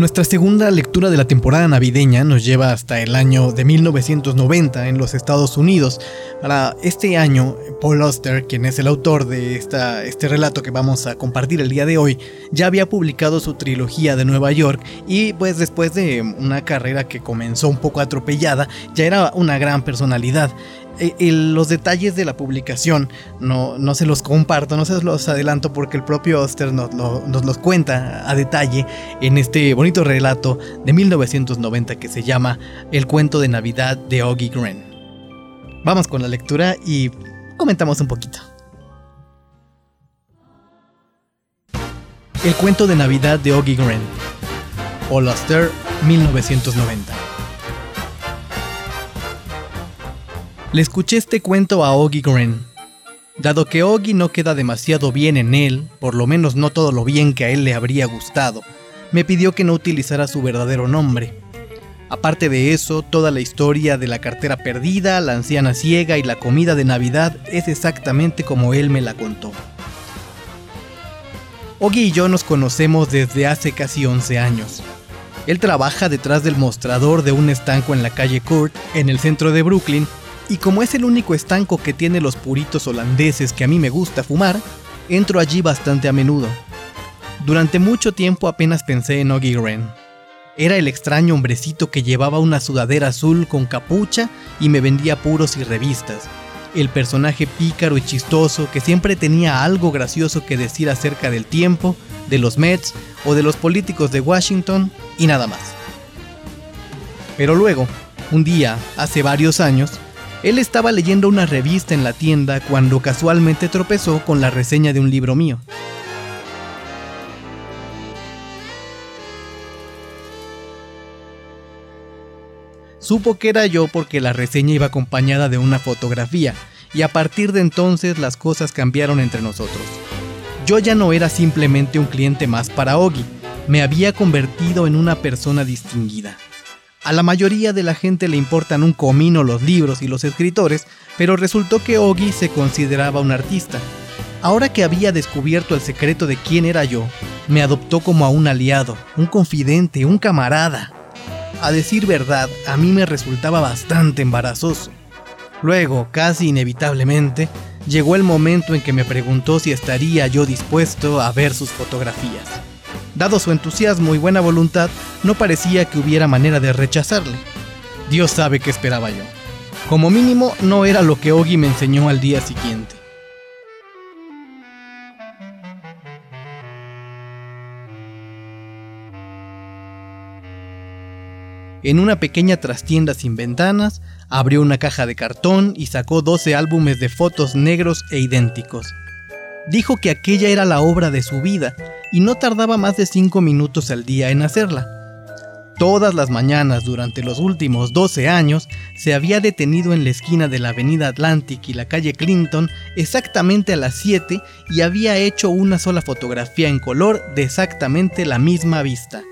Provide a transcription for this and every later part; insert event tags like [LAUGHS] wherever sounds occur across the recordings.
Nuestra segunda lectura de la temporada navideña nos lleva hasta el año de 1990 en los Estados Unidos. Para este año, Paul Auster, quien es el autor de esta, este relato que vamos a compartir el día de hoy, ya había publicado su trilogía de Nueva York y pues después de una carrera que comenzó un poco atropellada, ya era una gran personalidad. Los detalles de la publicación no, no, se los comparto, no se los adelanto porque el propio Oster nos, los cuenta a detalle en este bonito relato de 1990 que se llama El cuento de Navidad de Oggy Gren. Vamos con la lectura y comentamos un poquito. El cuento de Navidad de Oggy Gren. Paul Auster, 1990. Le escuché este cuento a Oggy Gren. Dado que Oggy no queda demasiado bien en él, por lo menos no todo lo bien que a él le habría gustado, me pidió que no utilizara su verdadero nombre. Aparte de eso, toda la historia de la cartera perdida, la anciana ciega y la comida de Navidad es exactamente como él me la contó. Oggy y yo nos conocemos desde hace casi 11 años. Él trabaja detrás del mostrador de un estanco en la calle Kurt, en el centro de Brooklyn, y como es el único estanco que tiene los puritos holandeses que a mí me gusta fumar, entro allí bastante a menudo. Durante mucho tiempo apenas pensé en Oggy Wren. Era el extraño hombrecito que llevaba una sudadera azul con capucha y me vendía puros y revistas. El personaje pícaro y chistoso que siempre tenía algo gracioso que decir acerca del tiempo, de los Mets o de los políticos de Washington y nada más. Pero luego, un día, hace varios años, él estaba leyendo una revista en la tienda cuando casualmente tropezó con la reseña de un libro mío. Supo que era yo porque la reseña iba acompañada de una fotografía, y a partir de entonces las cosas cambiaron entre nosotros. Yo ya no era simplemente un cliente más para Ogi, me había convertido en una persona distinguida. A la mayoría de la gente le importan un comino los libros y los escritores, pero resultó que Ogi se consideraba un artista. Ahora que había descubierto el secreto de quién era yo, me adoptó como a un aliado, un confidente, un camarada. A decir verdad, a mí me resultaba bastante embarazoso. Luego, casi inevitablemente, llegó el momento en que me preguntó si estaría yo dispuesto a ver sus fotografías. Dado su entusiasmo y buena voluntad, no parecía que hubiera manera de rechazarle. Dios sabe qué esperaba yo. Como mínimo, no era lo que Ogi me enseñó al día siguiente. En una pequeña trastienda sin ventanas, abrió una caja de cartón y sacó 12 álbumes de fotos negros e idénticos. Dijo que aquella era la obra de su vida y no tardaba más de 5 minutos al día en hacerla. Todas las mañanas durante los últimos 12 años se había detenido en la esquina de la avenida Atlantic y la calle Clinton exactamente a las 7 y había hecho una sola fotografía en color de exactamente la misma vista.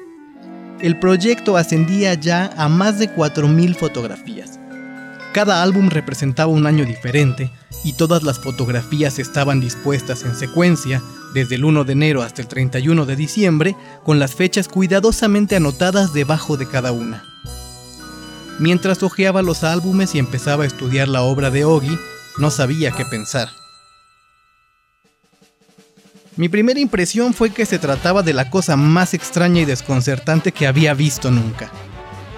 El proyecto ascendía ya a más de 4.000 fotografías. Cada álbum representaba un año diferente y todas las fotografías estaban dispuestas en secuencia desde el 1 de enero hasta el 31 de diciembre con las fechas cuidadosamente anotadas debajo de cada una. Mientras hojeaba los álbumes y empezaba a estudiar la obra de Ogi, no sabía qué pensar. Mi primera impresión fue que se trataba de la cosa más extraña y desconcertante que había visto nunca.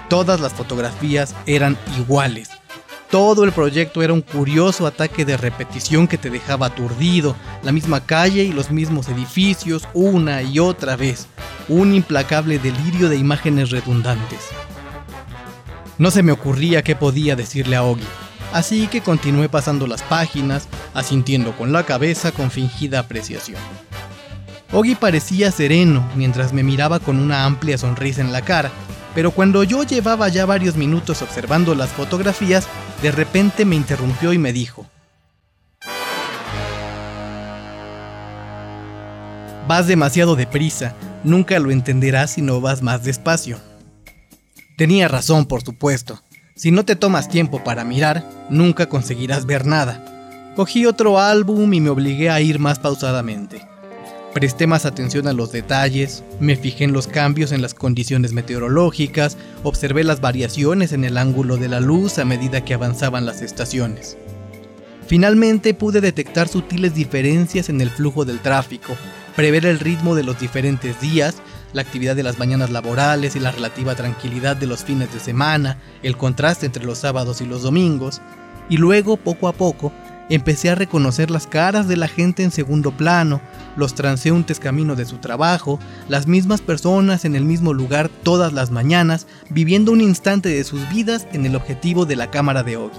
Todas las fotografías eran iguales, todo el proyecto era un curioso ataque de repetición que te dejaba aturdido, la misma calle y los mismos edificios una y otra vez, un implacable delirio de imágenes redundantes. No se me ocurría qué podía decirle a Ogi, así que continué pasando las páginas, asintiendo con la cabeza con fingida apreciación. Ogi parecía sereno mientras me miraba con una amplia sonrisa en la cara, pero cuando yo llevaba ya varios minutos observando las fotografías, de repente me interrumpió y me dijo, Vas demasiado deprisa, nunca lo entenderás si no vas más despacio. Tenía razón, por supuesto. Si no te tomas tiempo para mirar, nunca conseguirás ver nada. Cogí otro álbum y me obligué a ir más pausadamente. Presté más atención a los detalles, me fijé en los cambios en las condiciones meteorológicas, observé las variaciones en el ángulo de la luz a medida que avanzaban las estaciones. Finalmente pude detectar sutiles diferencias en el flujo del tráfico, prever el ritmo de los diferentes días, la actividad de las mañanas laborales y la relativa tranquilidad de los fines de semana, el contraste entre los sábados y los domingos, y luego, poco a poco, empecé a reconocer las caras de la gente en segundo plano, los transeúntes camino de su trabajo, las mismas personas en el mismo lugar todas las mañanas, viviendo un instante de sus vidas en el objetivo de la cámara de Ogi.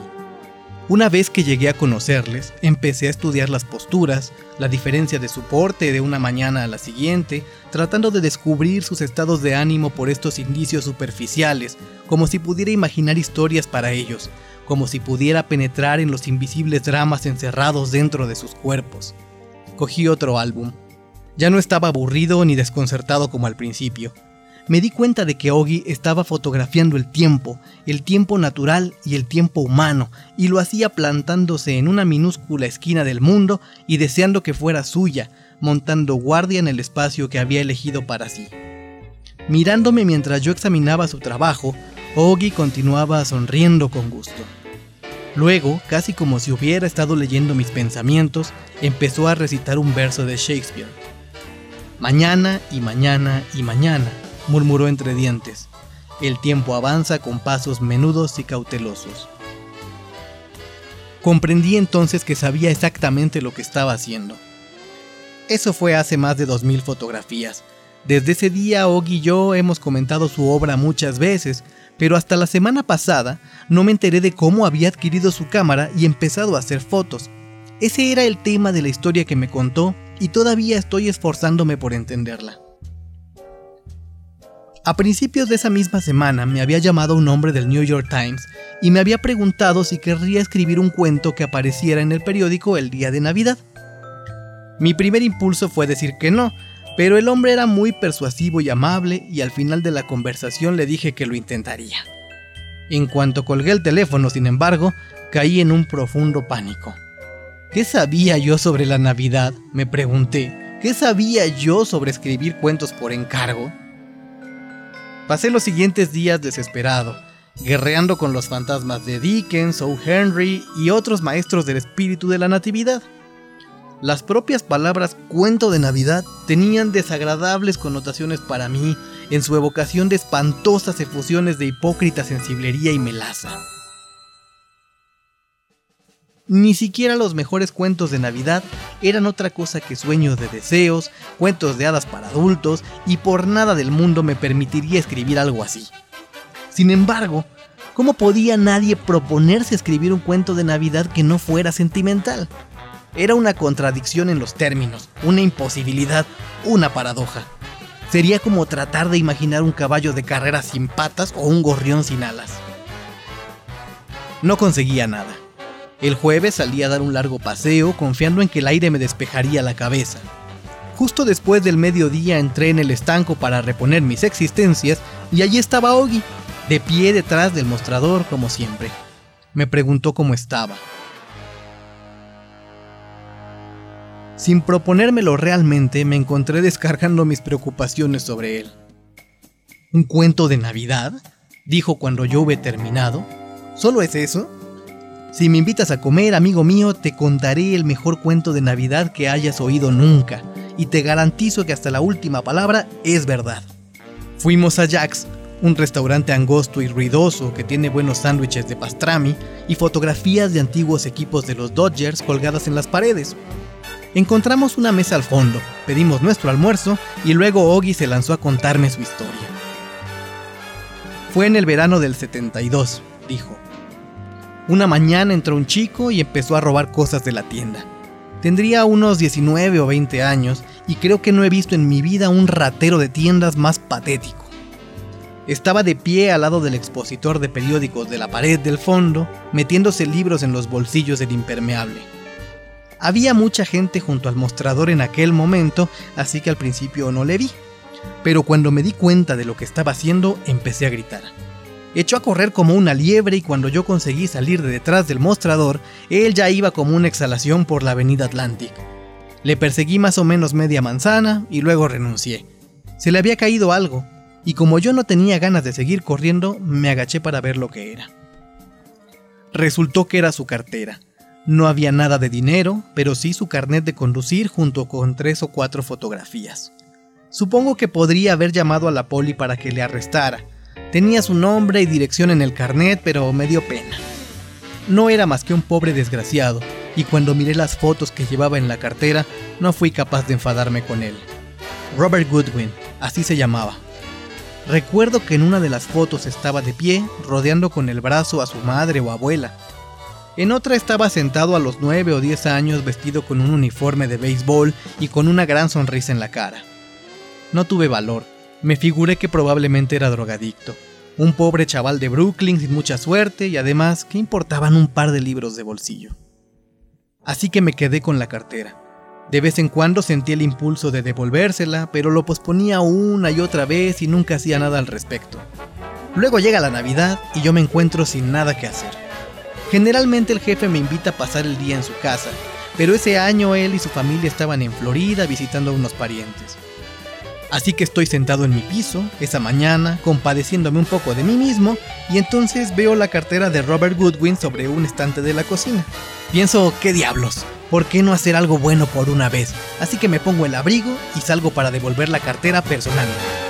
Una vez que llegué a conocerles, empecé a estudiar las posturas, la diferencia de soporte de una mañana a la siguiente, tratando de descubrir sus estados de ánimo por estos indicios superficiales, como si pudiera imaginar historias para ellos, como si pudiera penetrar en los invisibles dramas encerrados dentro de sus cuerpos. Cogí otro álbum. Ya no estaba aburrido ni desconcertado como al principio. Me di cuenta de que Ogi estaba fotografiando el tiempo, el tiempo natural y el tiempo humano, y lo hacía plantándose en una minúscula esquina del mundo y deseando que fuera suya, montando guardia en el espacio que había elegido para sí. Mirándome mientras yo examinaba su trabajo, Ogi continuaba sonriendo con gusto. Luego, casi como si hubiera estado leyendo mis pensamientos, empezó a recitar un verso de Shakespeare. Mañana y mañana y mañana, murmuró entre dientes. El tiempo avanza con pasos menudos y cautelosos. Comprendí entonces que sabía exactamente lo que estaba haciendo. Eso fue hace más de 2.000 fotografías. Desde ese día, Og y yo hemos comentado su obra muchas veces, pero hasta la semana pasada no me enteré de cómo había adquirido su cámara y empezado a hacer fotos. Ese era el tema de la historia que me contó y todavía estoy esforzándome por entenderla. A principios de esa misma semana me había llamado un hombre del New York Times y me había preguntado si querría escribir un cuento que apareciera en el periódico el día de Navidad. Mi primer impulso fue decir que no, pero el hombre era muy persuasivo y amable y al final de la conversación le dije que lo intentaría. En cuanto colgué el teléfono, sin embargo, caí en un profundo pánico. ¿Qué sabía yo sobre la Navidad? me pregunté. ¿Qué sabía yo sobre escribir cuentos por encargo? Pasé los siguientes días desesperado, guerreando con los fantasmas de Dickens, O. Henry y otros maestros del espíritu de la Natividad. Las propias palabras cuento de Navidad tenían desagradables connotaciones para mí en su evocación de espantosas efusiones de hipócrita sensiblería y melaza. Ni siquiera los mejores cuentos de Navidad eran otra cosa que sueños de deseos, cuentos de hadas para adultos, y por nada del mundo me permitiría escribir algo así. Sin embargo, ¿cómo podía nadie proponerse escribir un cuento de Navidad que no fuera sentimental? Era una contradicción en los términos, una imposibilidad, una paradoja. Sería como tratar de imaginar un caballo de carrera sin patas o un gorrión sin alas. No conseguía nada. El jueves salí a dar un largo paseo confiando en que el aire me despejaría la cabeza. Justo después del mediodía entré en el estanco para reponer mis existencias y allí estaba Ogi, de pie detrás del mostrador como siempre. Me preguntó cómo estaba. Sin proponérmelo realmente, me encontré descargando mis preocupaciones sobre él. ¿Un cuento de Navidad? dijo cuando yo hube terminado. ¿Solo es eso? Si me invitas a comer, amigo mío, te contaré el mejor cuento de Navidad que hayas oído nunca, y te garantizo que hasta la última palabra es verdad. Fuimos a Jack's, un restaurante angosto y ruidoso que tiene buenos sándwiches de pastrami y fotografías de antiguos equipos de los Dodgers colgadas en las paredes. Encontramos una mesa al fondo, pedimos nuestro almuerzo y luego Ogi se lanzó a contarme su historia. Fue en el verano del 72, dijo. Una mañana entró un chico y empezó a robar cosas de la tienda. Tendría unos 19 o 20 años y creo que no he visto en mi vida un ratero de tiendas más patético. Estaba de pie al lado del expositor de periódicos de la pared del fondo, metiéndose libros en los bolsillos del impermeable. Había mucha gente junto al mostrador en aquel momento, así que al principio no le vi. Pero cuando me di cuenta de lo que estaba haciendo, empecé a gritar. Echó a correr como una liebre y cuando yo conseguí salir de detrás del mostrador, él ya iba como una exhalación por la avenida Atlantic. Le perseguí más o menos media manzana y luego renuncié. Se le había caído algo, y como yo no tenía ganas de seguir corriendo, me agaché para ver lo que era. Resultó que era su cartera. No había nada de dinero, pero sí su carnet de conducir junto con tres o cuatro fotografías. Supongo que podría haber llamado a la poli para que le arrestara. Tenía su nombre y dirección en el carnet, pero me dio pena. No era más que un pobre desgraciado, y cuando miré las fotos que llevaba en la cartera, no fui capaz de enfadarme con él. Robert Goodwin, así se llamaba. Recuerdo que en una de las fotos estaba de pie, rodeando con el brazo a su madre o abuela. En otra estaba sentado a los 9 o 10 años vestido con un uniforme de béisbol y con una gran sonrisa en la cara. No tuve valor, me figuré que probablemente era drogadicto. Un pobre chaval de Brooklyn sin mucha suerte y además, ¿qué importaban un par de libros de bolsillo? Así que me quedé con la cartera. De vez en cuando sentí el impulso de devolvérsela, pero lo posponía una y otra vez y nunca hacía nada al respecto. Luego llega la Navidad y yo me encuentro sin nada que hacer. Generalmente el jefe me invita a pasar el día en su casa, pero ese año él y su familia estaban en Florida visitando a unos parientes. Así que estoy sentado en mi piso esa mañana, compadeciéndome un poco de mí mismo, y entonces veo la cartera de Robert Goodwin sobre un estante de la cocina. Pienso, ¿qué diablos? ¿Por qué no hacer algo bueno por una vez? Así que me pongo el abrigo y salgo para devolver la cartera personalmente.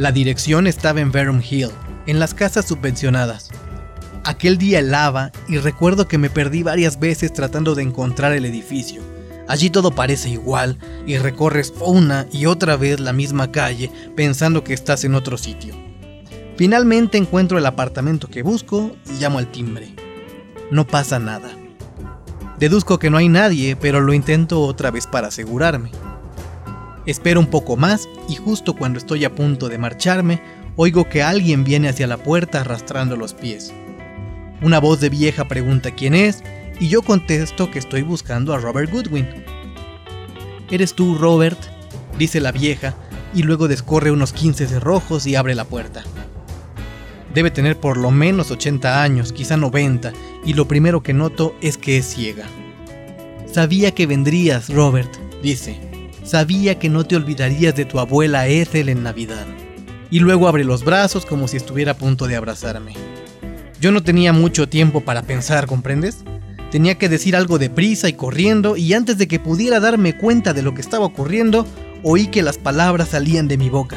La dirección estaba en Vernon Hill, en las casas subvencionadas. Aquel día helaba y recuerdo que me perdí varias veces tratando de encontrar el edificio. Allí todo parece igual y recorres una y otra vez la misma calle pensando que estás en otro sitio. Finalmente encuentro el apartamento que busco y llamo al timbre. No pasa nada. Deduzco que no hay nadie, pero lo intento otra vez para asegurarme. Espero un poco más y justo cuando estoy a punto de marcharme, oigo que alguien viene hacia la puerta arrastrando los pies. Una voz de vieja pregunta quién es y yo contesto que estoy buscando a Robert Goodwin. ¿Eres tú, Robert? dice la vieja y luego descorre unos 15 cerrojos y abre la puerta. Debe tener por lo menos 80 años, quizá 90, y lo primero que noto es que es ciega. Sabía que vendrías, Robert, dice. Sabía que no te olvidarías de tu abuela Ethel en Navidad. Y luego abre los brazos como si estuviera a punto de abrazarme. Yo no tenía mucho tiempo para pensar, ¿comprendes? Tenía que decir algo deprisa y corriendo, y antes de que pudiera darme cuenta de lo que estaba ocurriendo, oí que las palabras salían de mi boca.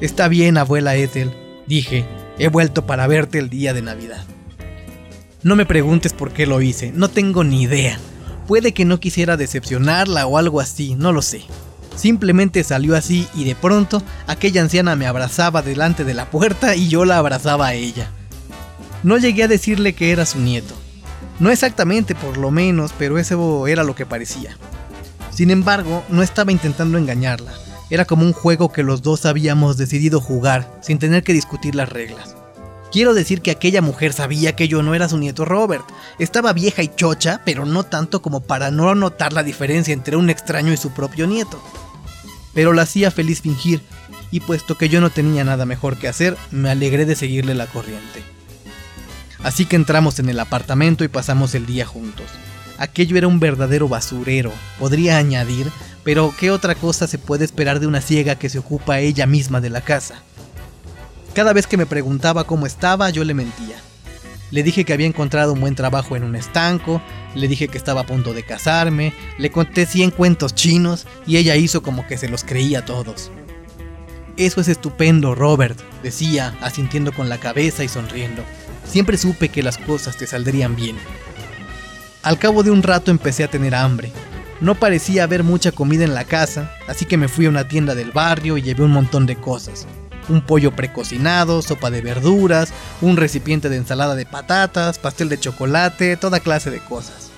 Está bien, abuela Ethel, dije, he vuelto para verte el día de Navidad. No me preguntes por qué lo hice, no tengo ni idea. Puede que no quisiera decepcionarla o algo así, no lo sé. Simplemente salió así y de pronto aquella anciana me abrazaba delante de la puerta y yo la abrazaba a ella. No llegué a decirle que era su nieto. No exactamente por lo menos, pero eso era lo que parecía. Sin embargo, no estaba intentando engañarla. Era como un juego que los dos habíamos decidido jugar sin tener que discutir las reglas. Quiero decir que aquella mujer sabía que yo no era su nieto Robert. Estaba vieja y chocha, pero no tanto como para no notar la diferencia entre un extraño y su propio nieto. Pero la hacía feliz fingir, y puesto que yo no tenía nada mejor que hacer, me alegré de seguirle la corriente. Así que entramos en el apartamento y pasamos el día juntos. Aquello era un verdadero basurero, podría añadir, pero ¿qué otra cosa se puede esperar de una ciega que se ocupa ella misma de la casa? Cada vez que me preguntaba cómo estaba, yo le mentía. Le dije que había encontrado un buen trabajo en un estanco, le dije que estaba a punto de casarme, le conté 100 cuentos chinos y ella hizo como que se los creía todos. Eso es estupendo, Robert, decía, asintiendo con la cabeza y sonriendo. Siempre supe que las cosas te saldrían bien. Al cabo de un rato empecé a tener hambre. No parecía haber mucha comida en la casa, así que me fui a una tienda del barrio y llevé un montón de cosas un pollo precocinado, sopa de verduras, un recipiente de ensalada de patatas, pastel de chocolate, toda clase de cosas.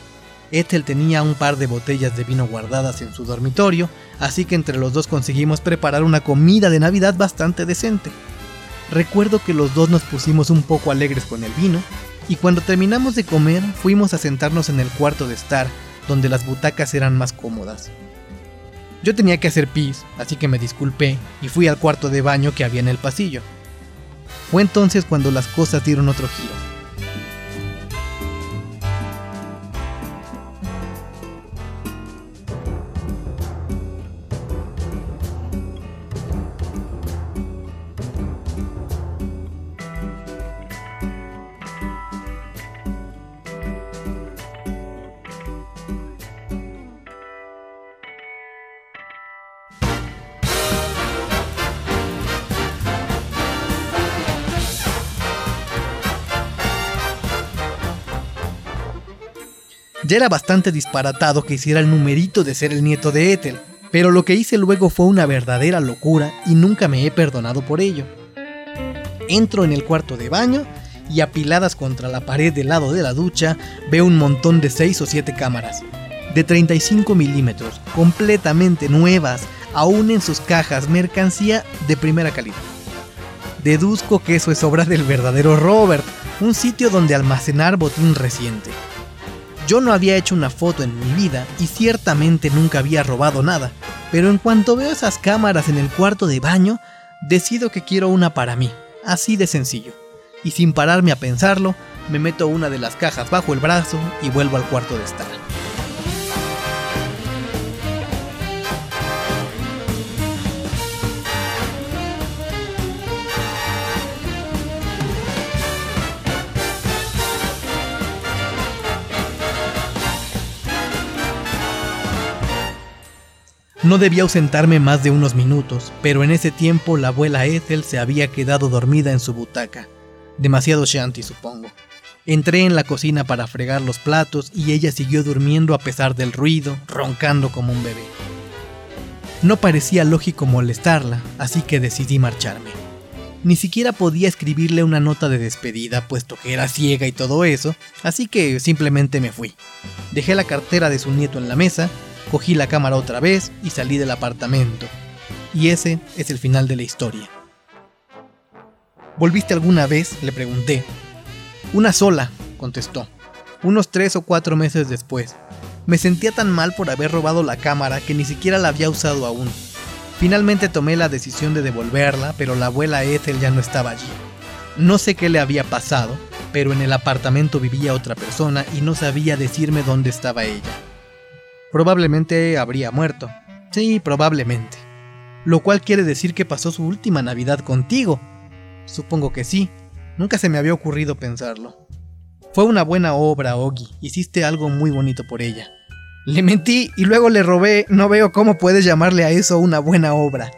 Ethel tenía un par de botellas de vino guardadas en su dormitorio, así que entre los dos conseguimos preparar una comida de Navidad bastante decente. Recuerdo que los dos nos pusimos un poco alegres con el vino, y cuando terminamos de comer fuimos a sentarnos en el cuarto de estar, donde las butacas eran más cómodas. Yo tenía que hacer pis, así que me disculpé y fui al cuarto de baño que había en el pasillo. Fue entonces cuando las cosas dieron otro giro. Ya era bastante disparatado que hiciera el numerito de ser el nieto de Ethel, pero lo que hice luego fue una verdadera locura y nunca me he perdonado por ello. Entro en el cuarto de baño y apiladas contra la pared del lado de la ducha veo un montón de 6 o 7 cámaras, de 35 milímetros, completamente nuevas, aún en sus cajas, mercancía de primera calidad. Deduzco que eso es obra del verdadero Robert, un sitio donde almacenar botín reciente. Yo no había hecho una foto en mi vida y ciertamente nunca había robado nada, pero en cuanto veo esas cámaras en el cuarto de baño, decido que quiero una para mí, así de sencillo. Y sin pararme a pensarlo, me meto una de las cajas bajo el brazo y vuelvo al cuarto de estar. No debía ausentarme más de unos minutos, pero en ese tiempo la abuela Ethel se había quedado dormida en su butaca. Demasiado shanty, supongo. Entré en la cocina para fregar los platos y ella siguió durmiendo a pesar del ruido, roncando como un bebé. No parecía lógico molestarla, así que decidí marcharme. Ni siquiera podía escribirle una nota de despedida, puesto que era ciega y todo eso, así que simplemente me fui. Dejé la cartera de su nieto en la mesa Cogí la cámara otra vez y salí del apartamento. Y ese es el final de la historia. ¿Volviste alguna vez? le pregunté. Una sola, contestó. Unos tres o cuatro meses después. Me sentía tan mal por haber robado la cámara que ni siquiera la había usado aún. Finalmente tomé la decisión de devolverla, pero la abuela Ethel ya no estaba allí. No sé qué le había pasado, pero en el apartamento vivía otra persona y no sabía decirme dónde estaba ella probablemente habría muerto. Sí, probablemente. Lo cual quiere decir que pasó su última Navidad contigo. Supongo que sí. Nunca se me había ocurrido pensarlo. Fue una buena obra, Ogi. Hiciste algo muy bonito por ella. Le mentí y luego le robé. No veo cómo puedes llamarle a eso una buena obra.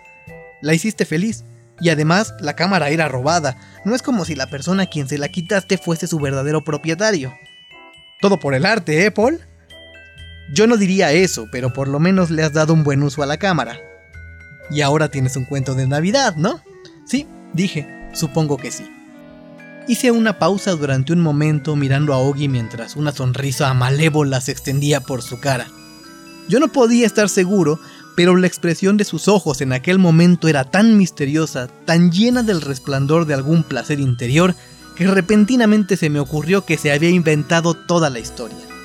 La hiciste feliz. Y además, la cámara era robada. No es como si la persona a quien se la quitaste fuese su verdadero propietario. Todo por el arte, ¿eh, Paul? Yo no diría eso, pero por lo menos le has dado un buen uso a la cámara. Y ahora tienes un cuento de Navidad, ¿no? Sí, dije, supongo que sí. Hice una pausa durante un momento mirando a Ogi mientras una sonrisa malévola se extendía por su cara. Yo no podía estar seguro, pero la expresión de sus ojos en aquel momento era tan misteriosa, tan llena del resplandor de algún placer interior, que repentinamente se me ocurrió que se había inventado toda la historia.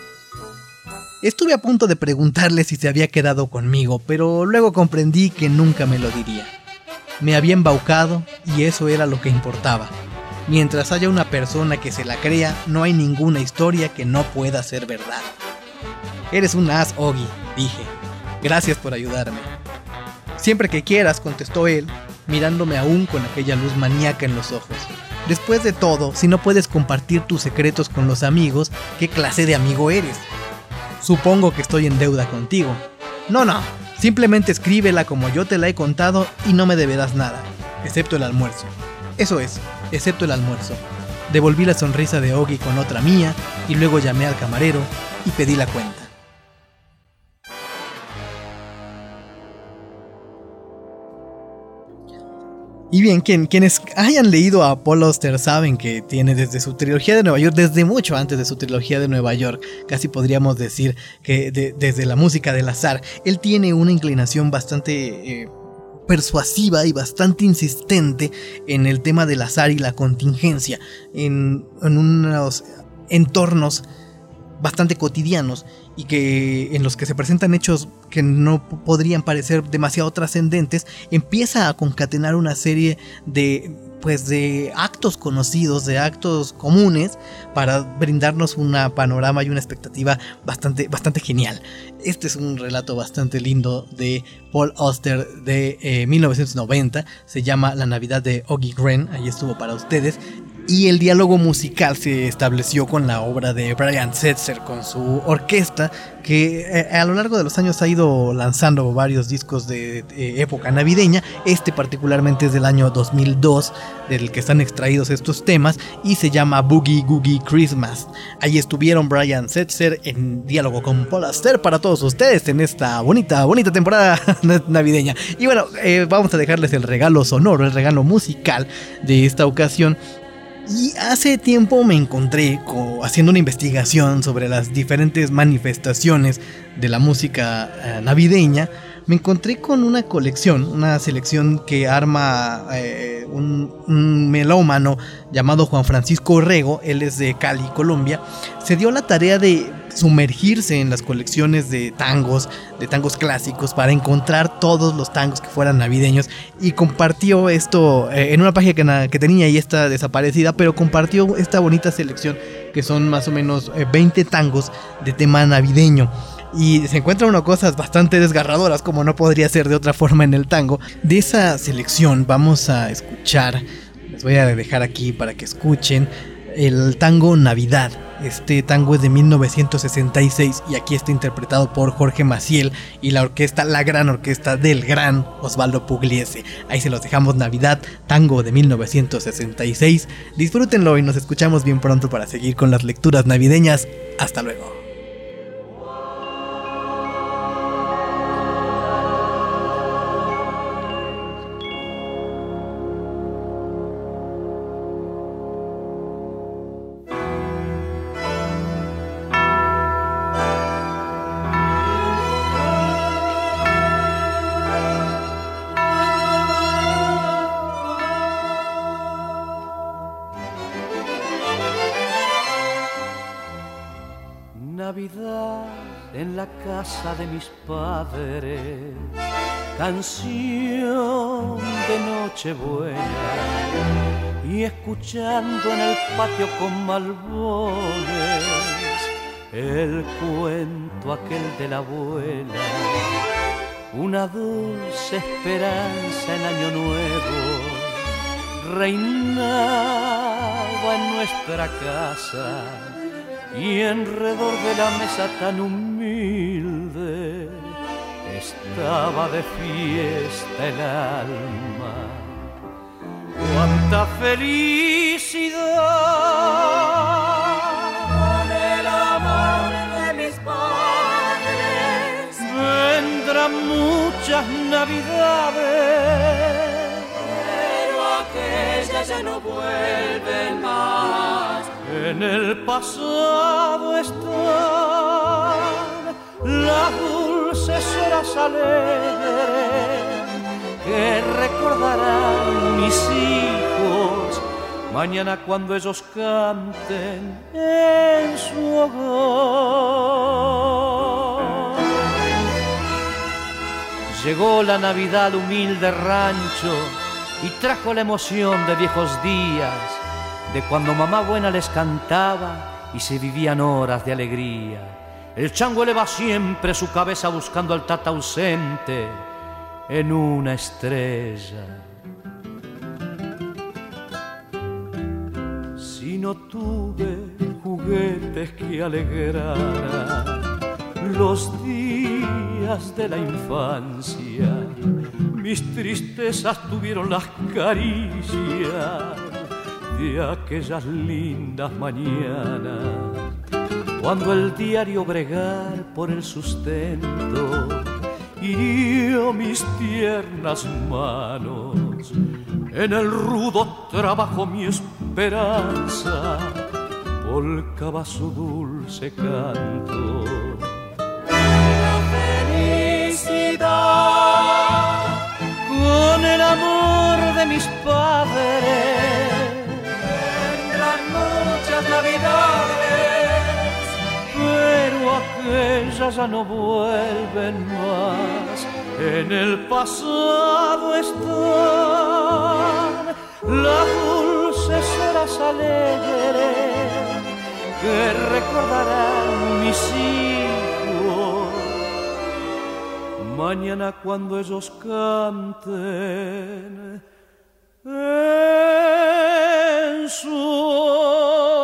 Estuve a punto de preguntarle si se había quedado conmigo, pero luego comprendí que nunca me lo diría. Me había embaucado y eso era lo que importaba. Mientras haya una persona que se la crea, no hay ninguna historia que no pueda ser verdad. Eres un as, Ogi, dije. Gracias por ayudarme. Siempre que quieras, contestó él, mirándome aún con aquella luz maníaca en los ojos. Después de todo, si no puedes compartir tus secretos con los amigos, ¿qué clase de amigo eres? Supongo que estoy en deuda contigo. No, no, simplemente escríbela como yo te la he contado y no me deberás nada, excepto el almuerzo. Eso es, excepto el almuerzo. Devolví la sonrisa de Ogi con otra mía y luego llamé al camarero y pedí la cuenta. Y bien, quienes hayan leído a Paul Auster saben que tiene desde su trilogía de Nueva York, desde mucho antes de su trilogía de Nueva York, casi podríamos decir que desde la música del azar, él tiene una inclinación bastante... Eh, persuasiva y bastante insistente en el tema del azar y la contingencia, en, en unos entornos bastante cotidianos y que en los que se presentan hechos que no podrían parecer demasiado trascendentes, empieza a concatenar una serie de pues de actos conocidos, de actos comunes, para brindarnos un panorama y una expectativa bastante, bastante genial. Este es un relato bastante lindo de Paul Auster de 1990, eh, se llama La Navidad de Oggy Gren, ahí estuvo para ustedes, y el diálogo musical se estableció con la obra de Brian Setzer con su orquesta que eh, a lo largo de los años ha ido lanzando varios discos de, época navideña. Este particularmente es del año 2002 del que están extraídos estos temas y se llama Boogie Googie Christmas. Ahí estuvieron Brian Setzer en diálogo con Paul Aster para todos ustedes en esta bonita bonita temporada [LAUGHS] navideña. Y bueno eh, vamos a dejarles el regalo sonoro el regalo musical de esta ocasión y hace tiempo me encontré haciendo una investigación sobre las diferentes manifestaciones de la música eh, navideña. Me encontré con una colección, una selección que arma eh, un, un, melómano llamado Juan Francisco Rego, él es de Cali, Colombia. Se dio la tarea de sumergirse en las colecciones de tangos, de tangos clásicos, para encontrar todos los tangos que fueran navideños y compartió esto eh, en una página que, tenía y está desaparecida, pero compartió esta bonita selección que son más o menos 20 eh, tangos de tema navideño. Y se encuentran unas cosas bastante desgarradoras, como no podría ser de otra forma en el tango. De esa selección vamos a escuchar, les voy a dejar aquí para que escuchen, el tango Navidad este tango es de 1966 y aquí está interpretado por Jorge Maciel y la orquesta, la gran orquesta del gran Osvaldo Pugliese. Ahí se los dejamos Navidad, tango de 1966. Disfrútenlo y nos escuchamos bien pronto para seguir con las lecturas navideñas. Hasta luego. De mis padres, canción de Nochebuena, y escuchando en el patio con malbones el cuento aquel de la abuela, una dulce esperanza en Año Nuevo reinaba en nuestra casa y alrededor de la mesa tan humilde estaba de fiesta el alma. ¡Cuánta felicidad! Con el amor de mis padres vendrán muchas navidades, pero aquellas ya no vuelven más en el pasado están las dulces horas alegres que recordarán mis hijos mañana cuando ellos canten en su hogar. Llegó la Navidad al humilde rancho y trajo la emoción de viejos días de cuando mamá buena les cantaba y se vivían horas de alegría. El chango eleva siempre su cabeza buscando al tata ausente en una estrella. Si no tuve juguetes que alegraran los días de la infancia, mis tristezas tuvieron las caricias de aquellas lindas mañanas, cuando el diario bregar por el sustento hirió mis tiernas manos, en el rudo trabajo mi esperanza volcaba su dulce canto. La felicidad con el amor de mis padres navidades, ya no vuelven más. En el pasado están las dulces horas alegres que recordarán mis hijos. Mañana cuando ellos canten en su